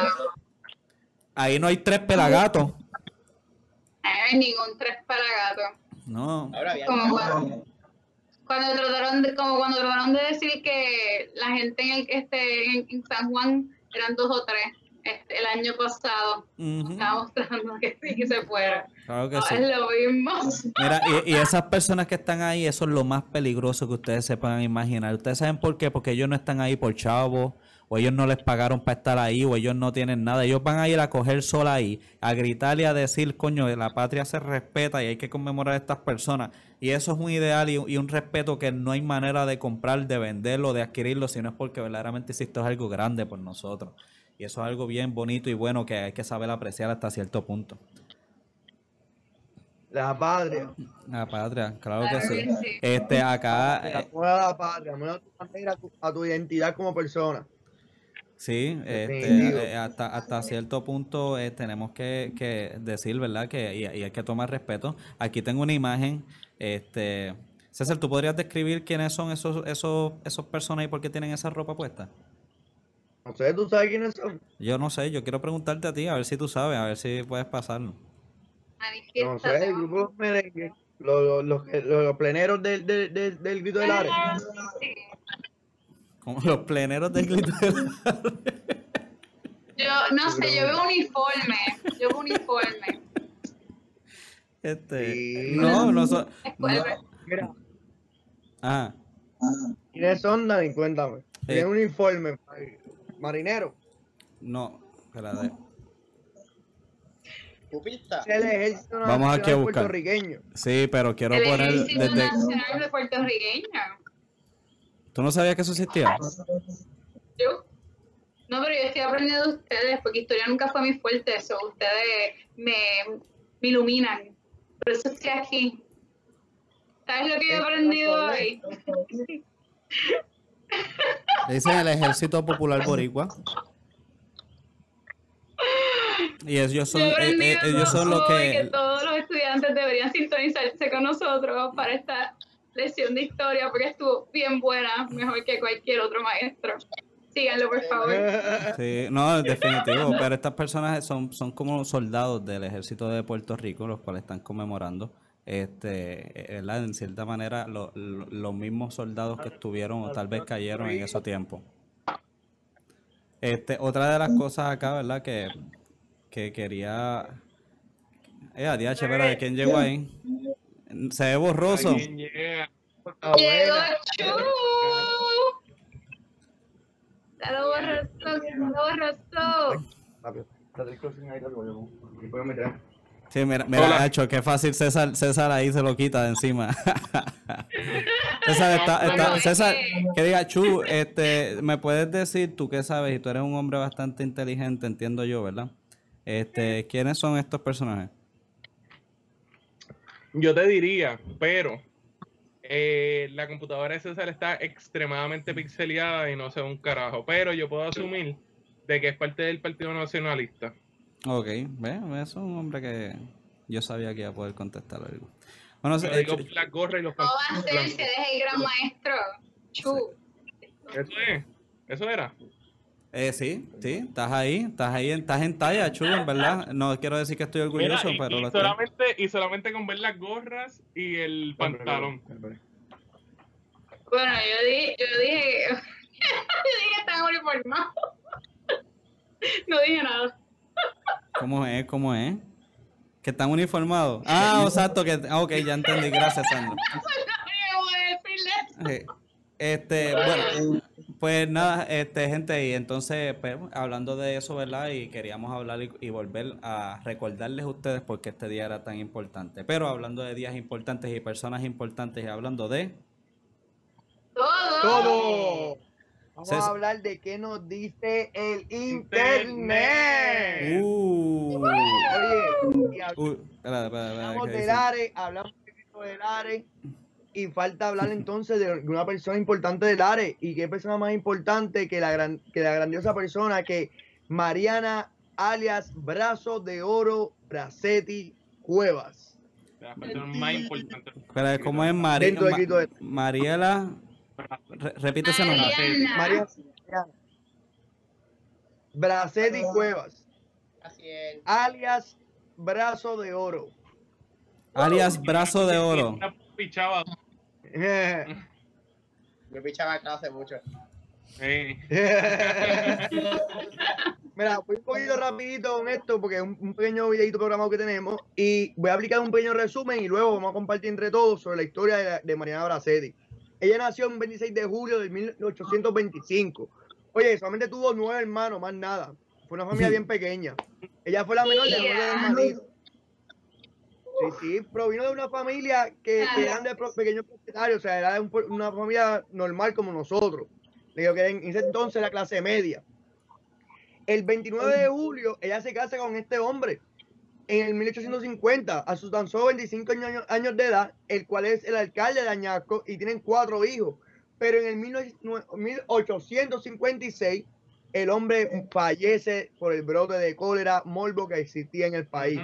Ahí no hay tres pelagatos. Ay, ningún tres para gato. No. Ahora bien. Como cuando, cuando trataron de, como cuando trataron de decir que la gente en, el, este, en, en San Juan eran dos o tres este, el año pasado. Ujú, Estábamos tratando que sí que se fuera. Claro que No, sí. es lo mismo. Mira, y, y esas personas que están ahí, eso es lo más peligroso que ustedes se puedan imaginar. ¿Ustedes saben por qué? Porque ellos no están ahí por chavo, o ellos no les pagaron para estar ahí, o ellos no tienen nada. Ellos van a ir a coger sol ahí, a gritar y a decir, coño, la patria se respeta y hay que conmemorar a estas personas. Y eso es un ideal y, y un respeto que no hay manera de comprar, de venderlo, de adquirirlo, sino es porque verdaderamente hiciste algo grande por nosotros. Y eso es algo bien bonito y bueno que hay que saber apreciar hasta cierto punto. La patria. La patria, claro que sí. que sí. Este, acá, eh, la patria, amor a tu a identidad como persona. Sí, este, eh, hasta, hasta cierto punto eh, tenemos que, que decir, ¿verdad? Que y, y hay que tomar respeto. Aquí tengo una imagen. Este, César, ¿tú podrías describir quiénes son esos, esos, esos personas y por qué tienen esa ropa puesta? No sé, ¿tú sabes quiénes son? Yo no sé, yo quiero preguntarte a ti, a ver si tú sabes, a ver si puedes pasarlo. No sé, el grupo Los Merengues, los, los, los, que- los- los pleneros del, del, del, del grito del Ares. Sí. Como los pleneros del grito de la- Yo no sé, yo veo uniforme. Yo veo uniforme. Este, Sí. no, no son. No- Mira, ah, ¿quiénes son, Dani? Cuéntame. Tienen un informe, marinero. no, espérate. El ejército Vamos aquí a buscar. puertorriqueño. Sí, pero quiero El poner Ejército desde. Nacional de Puertorriqueño. ¿Tú no sabías que eso existía? Yo. No, pero yo estoy aprendiendo de ustedes, porque historia nunca fue mi fuerte, eso. Ustedes me, me iluminan. Por eso estoy aquí. ¿Sabes lo que yo he aprendido hoy? Dicen el Ejército Popular Boricua. Y ellos son, eh, eh, ellos son los que que... todos los estudiantes deberían sintonizarse con nosotros para esta lección de historia, porque estuvo bien buena, mejor que cualquier otro maestro. Síganlo, por favor. Sí, no, definitivo, pero estas personas son, son como soldados del Ejército de Puerto Rico, los cuales están conmemorando, este, eh, ¿verdad? En cierta manera, lo- lo- los mismos soldados que estuvieron o tal vez cayeron en ese tiempo. Este, otra de las cosas acá, ¿verdad? Que, que quería... Eh, adiós, pero ¿de quién llegó ahí? Se ve borroso. Llegó. Chu. Dalo borroso, dalo borroso. Rápido. Date el closing ahí, luego yo- y puedo meter. Sí, mira, mira. Nacho, qué fácil César, César ahí se lo quita de encima. César, está, está- César, que- que diga, Chu, este, ¿me puedes decir, tú qué sabes, y tú eres un hombre bastante inteligente, entiendo yo, ¿verdad? Este, ¿quiénes son estos personajes? Yo te diría, pero eh, la computadora de César está extremadamente pixeleada y no sé un carajo. Pero yo puedo asumir de que es parte del Partido Nacionalista. Ok, ve, ve, es un hombre que yo sabía que iba a poder contestar algo. Bueno, Lo eh, las gorras y los ¿Cómo va a ser blancos. eres el gran maestro? Chu. Eso es. Eso era. eh, sí, sí, estás ahí, estás ahí, estás en talla, Chu, en verdad. No quiero decir que estoy Mira, orgulloso, y, pero y lo estoy. solamente, y solamente con ver las gorras y el pantalón. Bueno, yo dije, yo dije, yo dije que están uniformados. No dije nada. ¿Cómo es? ¿Cómo es? Que están uniformados. Ah, exacto, que ah, ok, ya entendí, gracias, Sandra. Eh, Este, bueno, Pues nada, este gente, y entonces, pues, hablando de eso, ¿verdad? Y queríamos hablar y, y volver a recordarles a ustedes por qué este día era tan importante. Pero hablando de días importantes y personas importantes y hablando de... Todo. Todo. Vamos a hablar de qué nos dice el Internet. Uh, Oye, y hab- uh, espera, hablamos ¿qué del dice? ARE, hablamos un poquito del ARE. Y falta hablar entonces de una persona importante del ARE. ¿Y qué persona más importante que la, gran, que la grandiosa persona que Mariana, alias Brazo de Oro Bracetti Cuevas? Las personas más importantes. Espera, ¿cómo es Mari- Dentro del Ma- grito de- Mariela? Re- repite ese nombre. Mariana. María Bracetti Cuevas, Así es. alias Brazo de Oro. Alias Brazo de Oro. Pichaba. Yo pichaba clase mucho. Eh, Mira, voy un poquito rapidito con esto porque es un, un pequeño videito programado que tenemos y voy a aplicar un pequeño resumen y luego vamos a compartir entre todos sobre la historia de, la- de Mariana Bracetti. Ella nació el 26 de julio de 1825. Oye, solamente tuvo nueve hermanos, más nada. Fue una familia bien pequeña. Ella fue la menor de nueve hermanitos. Sí, sí, provino de una familia que, que eran de pequeños propietarios, o sea, era de un una familia normal como nosotros. Le digo que en ese entonces la clase media. El 29 de julio, ella se casa con este hombre en el 1850, a sus tan solo 25 años, años de edad, el cual es el alcalde de Añasco y tienen cuatro hijos. Pero en el 19 1856, el hombre fallece por el brote de cólera morbo que existía en el país.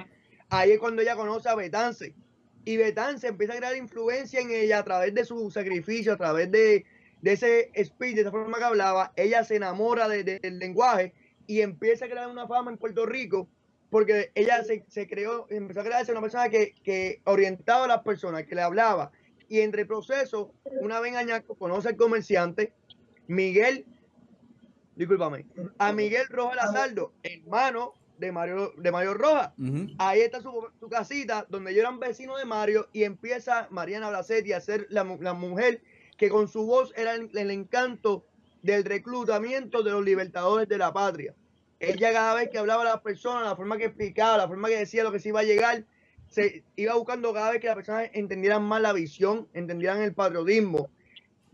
Ahí es cuando ella conoce a Betance. Y Betance empieza a crear influencia en ella a través de su sacrificio, a través de, de ese speech, de esa forma que hablaba. Ella se enamora de- de- del lenguaje y empieza a crear una fama en Puerto Rico porque ella se, se creó, empezó a crearse una persona que, que orientaba a las personas, que le hablaba. Y entre el proceso, una vez en Añasco conoce al comerciante Miguel, discúlpame, a Miguel Rojas Lazardo, hermano de Mario, de Mario Rojas. Ahí está su, su casita, donde ellos eran vecinos de Mario, y empieza Mariana Bracetti a ser la, mu- la mujer que con su voz era el, el encanto del reclutamiento de los libertadores de la patria. Ella cada vez que hablaba a las personas, la forma que explicaba, la forma que decía lo que se iba a llegar, se iba buscando cada vez que las personas entendieran más la visión, entendieran el patriotismo,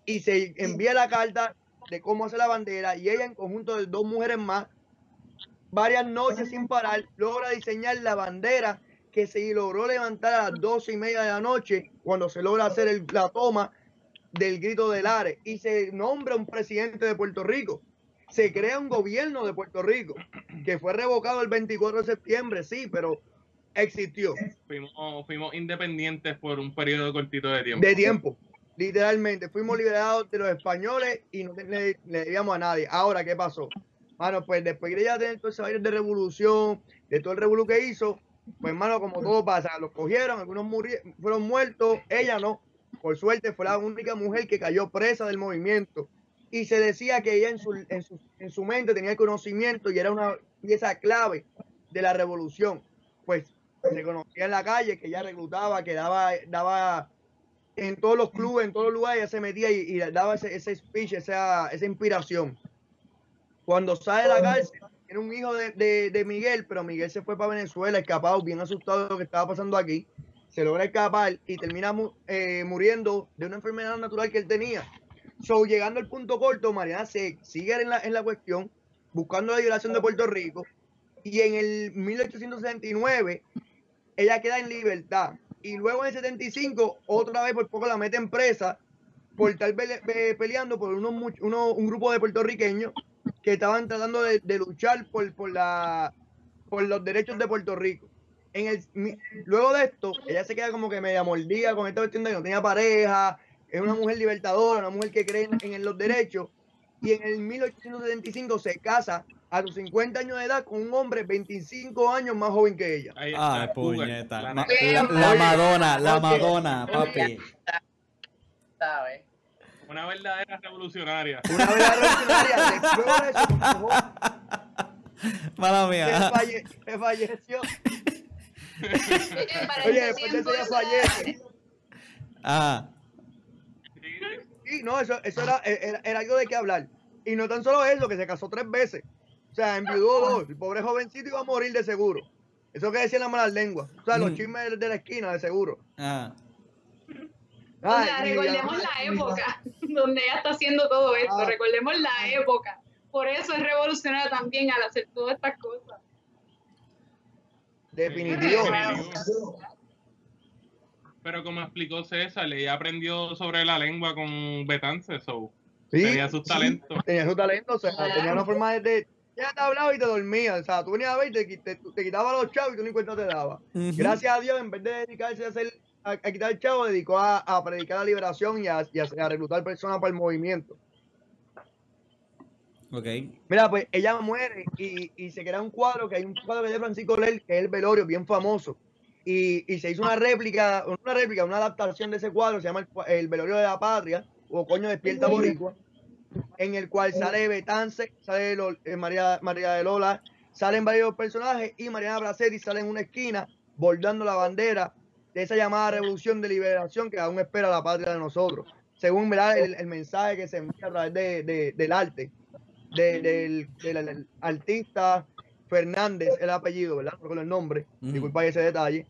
y se envía la carta de cómo hacer la bandera, y ella en conjunto de dos mujeres más varias noches sin parar, logra diseñar la bandera que se logró levantar a las doce y media de la noche cuando se logra hacer el- la toma del grito del Ares y se nombra un presidente de Puerto Rico. Se crea un gobierno de Puerto Rico que fue revocado el 24 de septiembre, sí, pero existió fuimos, fuimos independientes por un periodo cortito de tiempo. de tiempo. Literalmente, fuimos liberados de los españoles y no le, le debíamos a nadie. Ahora, ¿qué pasó? Mano, pues después de ella tener todo ese de revolución, de todo el revolú que hizo, pues hermano, como todo pasa, los cogieron, algunos fueron muertos, ella no. Por suerte fue la única mujer que cayó presa del movimiento. Y se decía que ella en su, en su, en su mente tenía el conocimiento y era una pieza clave de la revolución. Pues se conocía en la calle que ella reclutaba, que daba, daba en todos los clubes, en todos los lugares, ella se metía y, daba ese, ese speech, esa, esa inspiración. Cuando sale de la cárcel, era un hijo de, de- Miguel, pero Miguel se fue para Venezuela, escapado, bien asustado de lo que estaba pasando aquí. Se logra escapar y termina eh, muriendo de una enfermedad natural que él tenía. So, llegando al punto corto, Mariana se sigue en la, en la cuestión, buscando la liberación de Puerto Rico. Y en el 1869, ella queda en libertad. Y luego en el 75, otra vez por poco la meten presa por estar pele- pe- peleando por unos, uno- un grupo de puertorriqueños que estaban tratando de, luchar por, por, la, por los derechos de Puerto Rico. En el, luego de esto, ella se queda como que media mordida con esta cuestión de que no tenía pareja, es una mujer libertadora, una mujer que cree en, en los derechos, y en el 1875 se casa a sus 50 años de edad con un hombre 25 años más joven que ella. Cougar, puñeta. la Madonna, la Madonna, papi. ¿Sabes? Una verdadera revolucionaria. Una verdadera revolucionaria, Mala se, mía. falle- se falleció. Oye, después de eso ya fallece. Ah, Sí, no, eso, eso era, era, era algo de qué hablar. Y no tan solo eso, que se casó tres veces. O sea, enviudó dos. El pobre jovencito iba a morir de seguro. Eso que decían las malas lenguas. O sea, los Mm. chismes de la esquina, de seguro. Ah, O sea, recordemos la época donde ella está haciendo todo esto, Ah. recordemos la época. Por eso es revolucionaria también al hacer todas estas cosas. Definitivo. Definitivo. Pero como explicó César, ella aprendió sobre la lengua con Betance, so Sí, tenía sus talentos. tenía su talento, o sea, tenía una forma de... de ya te hablaba y te dormía, o sea, tú venías a ver y te, te, te quitaba los chavos y tú ni cuenta te daba. Gracias a Dios, en vez de dedicarse a hacer a, a quitar el chavo, dedicó a, a predicar la liberación y a, y a- a reclutar personas para el movimiento. Ok. Mira, pues ella muere y, y se crea un cuadro, que hay un cuadro de Francisco Ler, que es el velorio, bien famoso. Y, y se hizo una réplica, una réplica, una adaptación de ese cuadro, se llama el, el velorio de la patria, o coño despierta boricua, en el cual sale Betance, sale Lol- eh, María, María de Lola, salen varios personajes y Mariana Bracetti sale en una esquina bordando la bandera de esa llamada revolución de liberación que aún espera la patria de nosotros. Según. El, el mensaje que se envía a través de- de- del arte de- del, del- artista Fernández, el apellido, ¿verdad? No recuerdo el nombre, disculpa ese detalle.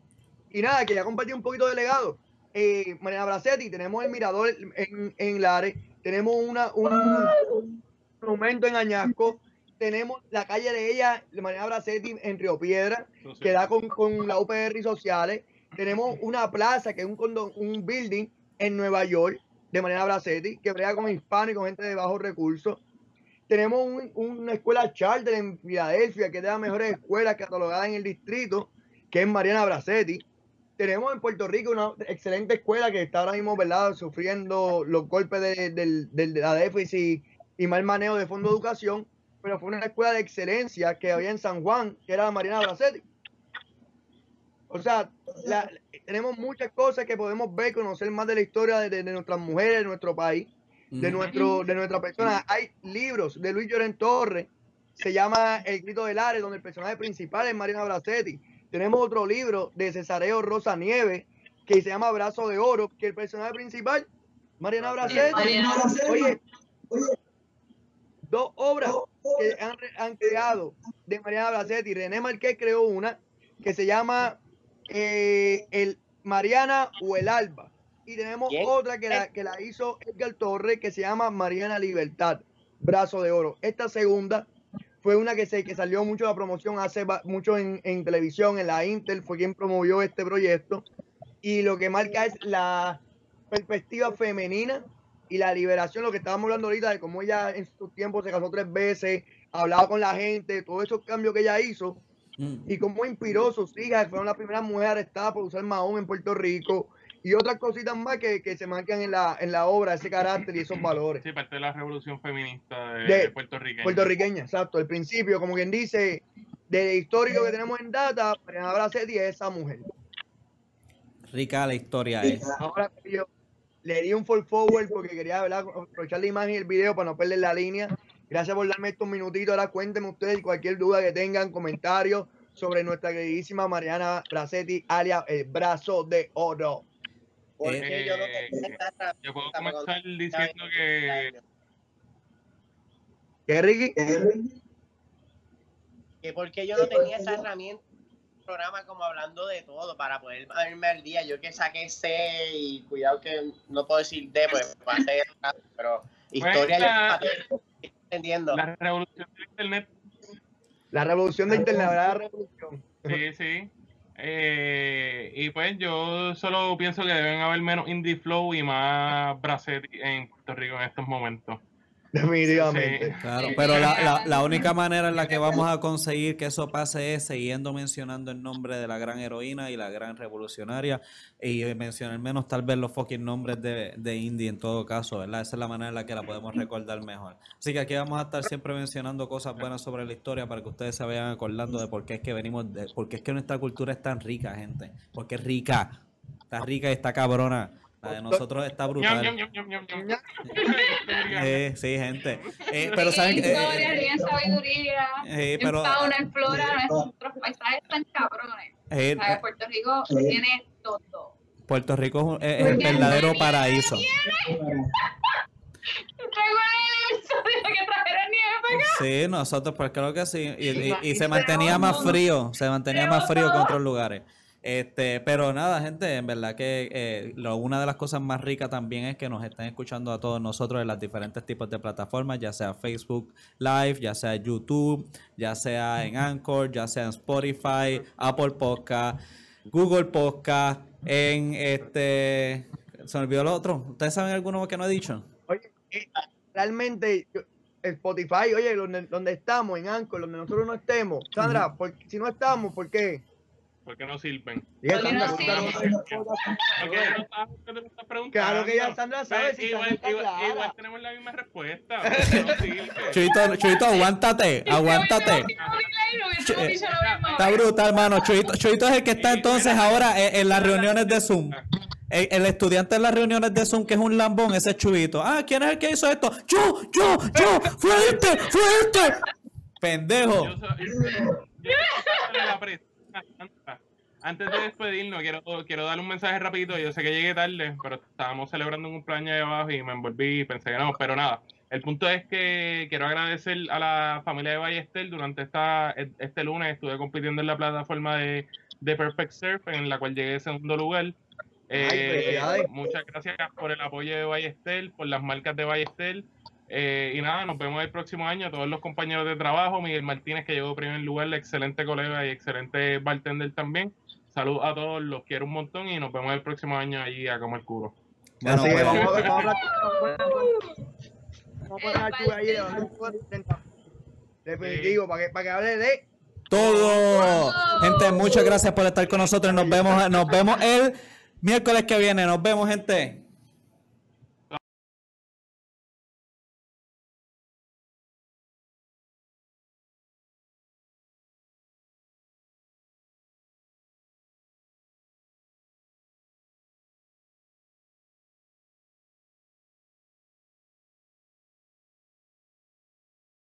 Y nada, que ya compartí un poquito de legado. Eh, Mariana Bracetti, tenemos el mirador en, en Lares, tenemos una, un, un monumento en Añasco, tenemos la calle de ella, Mariana Bracetti, en Río Piedra, que da con, con la UPR y sociales. Tenemos una plaza que es un, condo- un building en Nueva York de Mariana Bracetti, que brega con hispanos y con gente de bajos recursos. Tenemos un- una escuela charter en Filadelfia, que es de las mejores escuelas catalogadas en el distrito, que es Mariana Bracetti. Tenemos en Puerto Rico una excelente escuela que está ahora mismo, ¿verdad?, sufriendo los golpes de, la déficit y mal manejo de fondo de educación, pero fue una escuela de excelencia que había en San Juan, que era la Mariana Bracetti. O sea, la- tenemos muchas cosas que podemos ver, conocer más de la historia de, nuestras mujeres, de nuestro país, de, nuestro, de nuestra persona. Hay libros de Luis Lloren Torres, se llama El Grito del Ares, donde el personaje principal es Mariana Bracetti. Tenemos otro libro de Cesareo Rosa Nieves, que se llama Brazo de Oro, que el personaje principal, Mariana Bracetti. Mariana Oye, dos obras que han, re- han creado de Mariana Bracetti. René Marqués creó una que se llama eh, el Mariana o el Alba. Y tenemos ¿Quién? otra que la, que la hizo Edgar Torres que se llama Mariana Libertad, Brazo de Oro. Esta segunda fue una que, se, que salió mucho la promoción hace mucho en, en televisión, en la Intel, fue quien promovió este proyecto. Y lo que marca es la perspectiva femenina y la liberación, lo que estábamos hablando ahorita de cómo ella en su tiempo se casó tres veces, hablaba con la gente, todos esos cambios que ella hizo Mm. y cómo inspiró sus hijas, fueron las primeras mujeres arrestadas por usar mahón en Puerto Rico y otras cositas más que, que se marcan en la, en la obra, ese carácter y esos valores. Sí, parte de la revolución feminista de, De puertorriqueña. Puertorriqueña, exacto, el principio, como quien dice, de histórico que tenemos en data, Mariana Bracetti es esa mujer. Rica la historia es. Ahora yo le di un full forward porque quería ¿verdad? aprovechar la imagen y el video para no perder la línea. Gracias por darme estos minutitos. Ahora cuéntenme ustedes cualquier duda que tengan, comentarios sobre nuestra queridísima Mariana Bracetti, alias el brazo de oro. Porque Eh, yo no tenía esta herramienta Yo puedo comenzar diciendo que ¿Qué, Ricky? que porque yo no tenía esa herramienta programa como hablando de todo para poder irme al día yo que saqué C y cuidado que no puedo decir D pues va a ser pero historia la- yo estoy entendiendo la revolución del internet, La revolución de Internet, ¿verdad? La revolución. sí, sí. Eh, y pues yo solo pienso que deben haber menos indie flow y más Bracetti en Puerto Rico en estos momentos. Definitivamente. Sí. Claro, pero la, la, la única manera en la que vamos a conseguir que eso pase es siguiendo mencionando el nombre de la gran heroína y la gran revolucionaria y mencionar menos tal vez los fucking nombres de, de Indy en todo caso, ¿verdad? Esa es la manera en la que la podemos recordar mejor. Así que aquí vamos a estar siempre mencionando cosas buenas sobre la historia para que ustedes se vayan acordando de por qué es que venimos, de, por qué es que nuestra cultura es tan rica, gente. Porque es rica, está rica y está cabrona. La de nosotros está brutal. Eh, sí, gente. Eh, pero saben que... eh, historia, eh, en sabiduría, eh, en pero, fauna, en flora, nuestros paisajes están cabrones. eh, ¿Sabes? Puerto Rico tiene todo. Puerto Rico es, un- es el verdadero paraíso. Traigo el episodio que trajeron nieve para acá. Sí, nosotros, pues creo que sí. Y, y- y se mantenía más frío, se mantenía más frío que otros lugares. Este, pero nada, gente, en verdad que eh, lo- una de las cosas más ricas también es que nos están escuchando a todos nosotros en las diferentes tipos de plataformas, ya sea Facebook Live, ya sea YouTube, ya sea en Anchor, ya sea en Spotify, Apple Podcast, Google Podcast, en este, se me olvidó lo otro. ¿Ustedes saben alguno que no he dicho? Oye, eh, realmente yo- Spotify, oye, donde, donde estamos, en Anchor, donde nosotros no estemos. Sandra, por- si no estamos, ¿por qué? Porque no sirven. Sandra, no. Claro que ya Sandra sabe, si igual, Sandra está igual- clara. igual tenemos la misma respuesta. Chuito, Chuito, aguántate, aguántate. Mismo. Está brutal, hermano. Chuito, Chuito es el que está entonces ahora en, en las reuniones de Zoom. El, el estudiante en las reuniones de Zoom, que es un lambón, ese es Chuito. Ah, ¿quién es el que hizo esto? Yo, yo, yo, fue este, fue este. Pendejo. Yo soy- yo- yo soy la presa. Antes de despedirnos, quiero, quiero darle un mensaje rapidito. Yo sé que llegué tarde, pero estábamos celebrando un cumpleaños ahí abajo y me envolví y pensé que no, pero nada. El punto es que quiero agradecer a la familia de Ballester. Durante esta, este lunes estuve compitiendo en la plataforma de, de Perfect Surf, en la cual llegué en segundo lugar. Eh, felicidades. muchas gracias por el apoyo de Ballester, por las marcas de Ballester. Eh, y nada, nos vemos el próximo año. Todos los compañeros de trabajo, Miguel Martínez, que llegó primer lugar, excelente colega y excelente bartender también. Saludos a todos, los quiero un montón y nos vemos el próximo año allí a comer culo. Bueno, Así que pues, vamos a ver, vamos a hablar- vamos a poner ahí de. Definitivo, para que, para que hable de. todo. Gente, muchas gracias por estar con nosotros. Nos vemos, nos vemos el miércoles que viene. Nos vemos, gente.